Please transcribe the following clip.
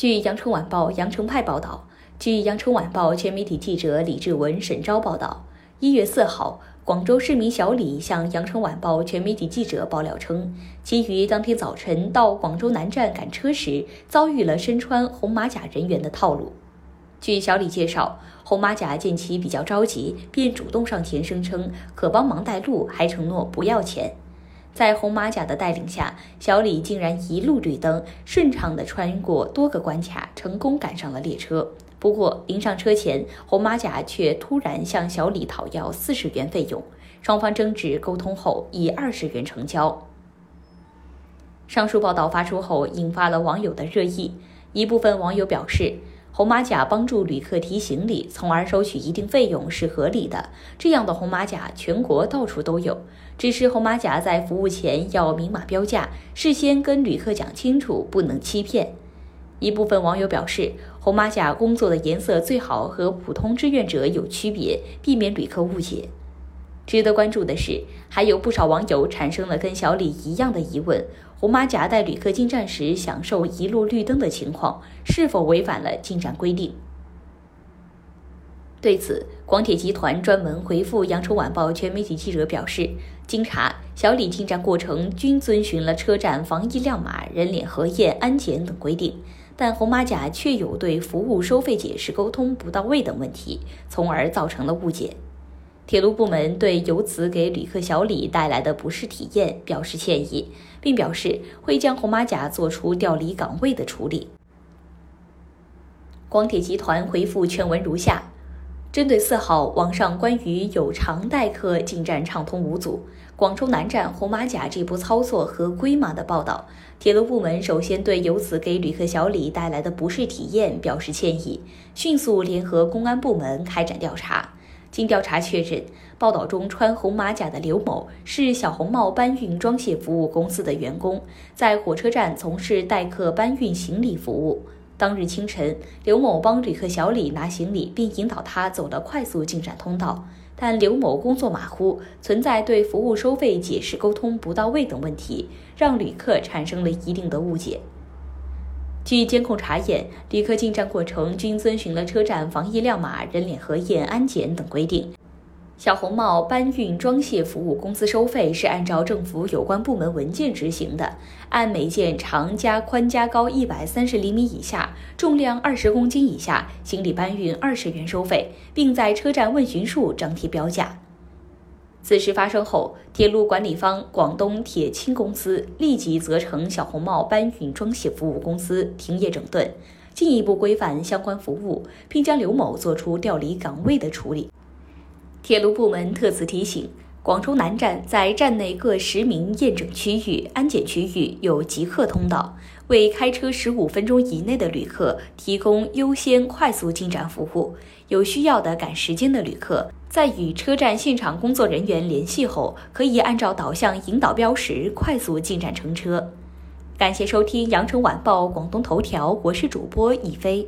据羊城晚报羊城派报道，据羊城晚报全媒体记者李志文、沈昭报道，一月四号，广州市民小李向羊城晚报全媒体记者爆料称，其于当天早晨到广州南站赶车时，遭遇了身穿红马甲人员的套路。据小李介绍，红马甲见其比较着急，便主动上前，声称可帮忙带路，还承诺不要钱。在红马甲的带领下，小李竟然一路绿灯，顺畅地穿过多个关卡，成功赶上了列车。不过，临上车前，红马甲却突然向小李讨要四十元费用，双方争执沟通后，以二十元成交。上述报道发出后，引发了网友的热议。一部分网友表示。红马甲帮助旅客提行李，从而收取一定费用是合理的。这样的红马甲全国到处都有，只是红马甲在服务前要明码标价，事先跟旅客讲清楚，不能欺骗。一部分网友表示，红马甲工作的颜色最好和普通志愿者有区别，避免旅客误解。值得关注的是，还有不少网友产生了跟小李一样的疑问：红马甲带旅客进站时享受一路绿灯的情况，是否违反了进站规定？对此，广铁集团专门回复羊城晚报全媒体记者表示，经查，小李进站过程均遵循了车站防疫亮码、人脸核验、安检等规定，但红马甲确有对服务收费解释沟通不到位等问题，从而造成了误解。铁路部门对由此给旅客小李带来的不适体验表示歉意，并表示会将红马甲做出调离岗位的处理。广铁集团回复全文如下：针对四号网上关于有偿代客进站畅通无阻、广州南站红马甲这波操作合规码的报道，铁路部门首先对由此给旅客小李带来的不适体验表示歉意，迅速联合公安部门开展调查。经调查确认，报道中穿红马甲的刘某是小红帽搬运装卸服务公司的员工，在火车站从事代客搬运行李服务。当日清晨，刘某帮旅客小李拿行李，并引导他走了快速进站通道，但刘某工作马虎，存在对服务收费解释沟通不到位等问题，让旅客产生了一定的误解。据监控查验，旅客进站过程均遵循了车站防疫亮码、人脸核验、安检等规定。小红帽搬运装卸服务公司收费是按照政府有关部门文件执行的，按每件长加宽加高一百三十厘米以下、重量二十公斤以下行李搬运二十元收费，并在车站问询处张贴标价。此事发生后，铁路管理方广东铁青公司立即责成小红帽搬运装卸服务公司停业整顿，进一步规范相关服务，并将刘某作出调离岗位的处理。铁路部门特此提醒：广州南站在站内各实名验证区域、安检区域有即刻通道，为开车十五分钟以内的旅客提供优先快速进站服务。有需要的赶时间的旅客。在与车站现场工作人员联系后，可以按照导向引导标识快速进站乘车。感谢收听羊城晚报广东头条，我是主播一飞。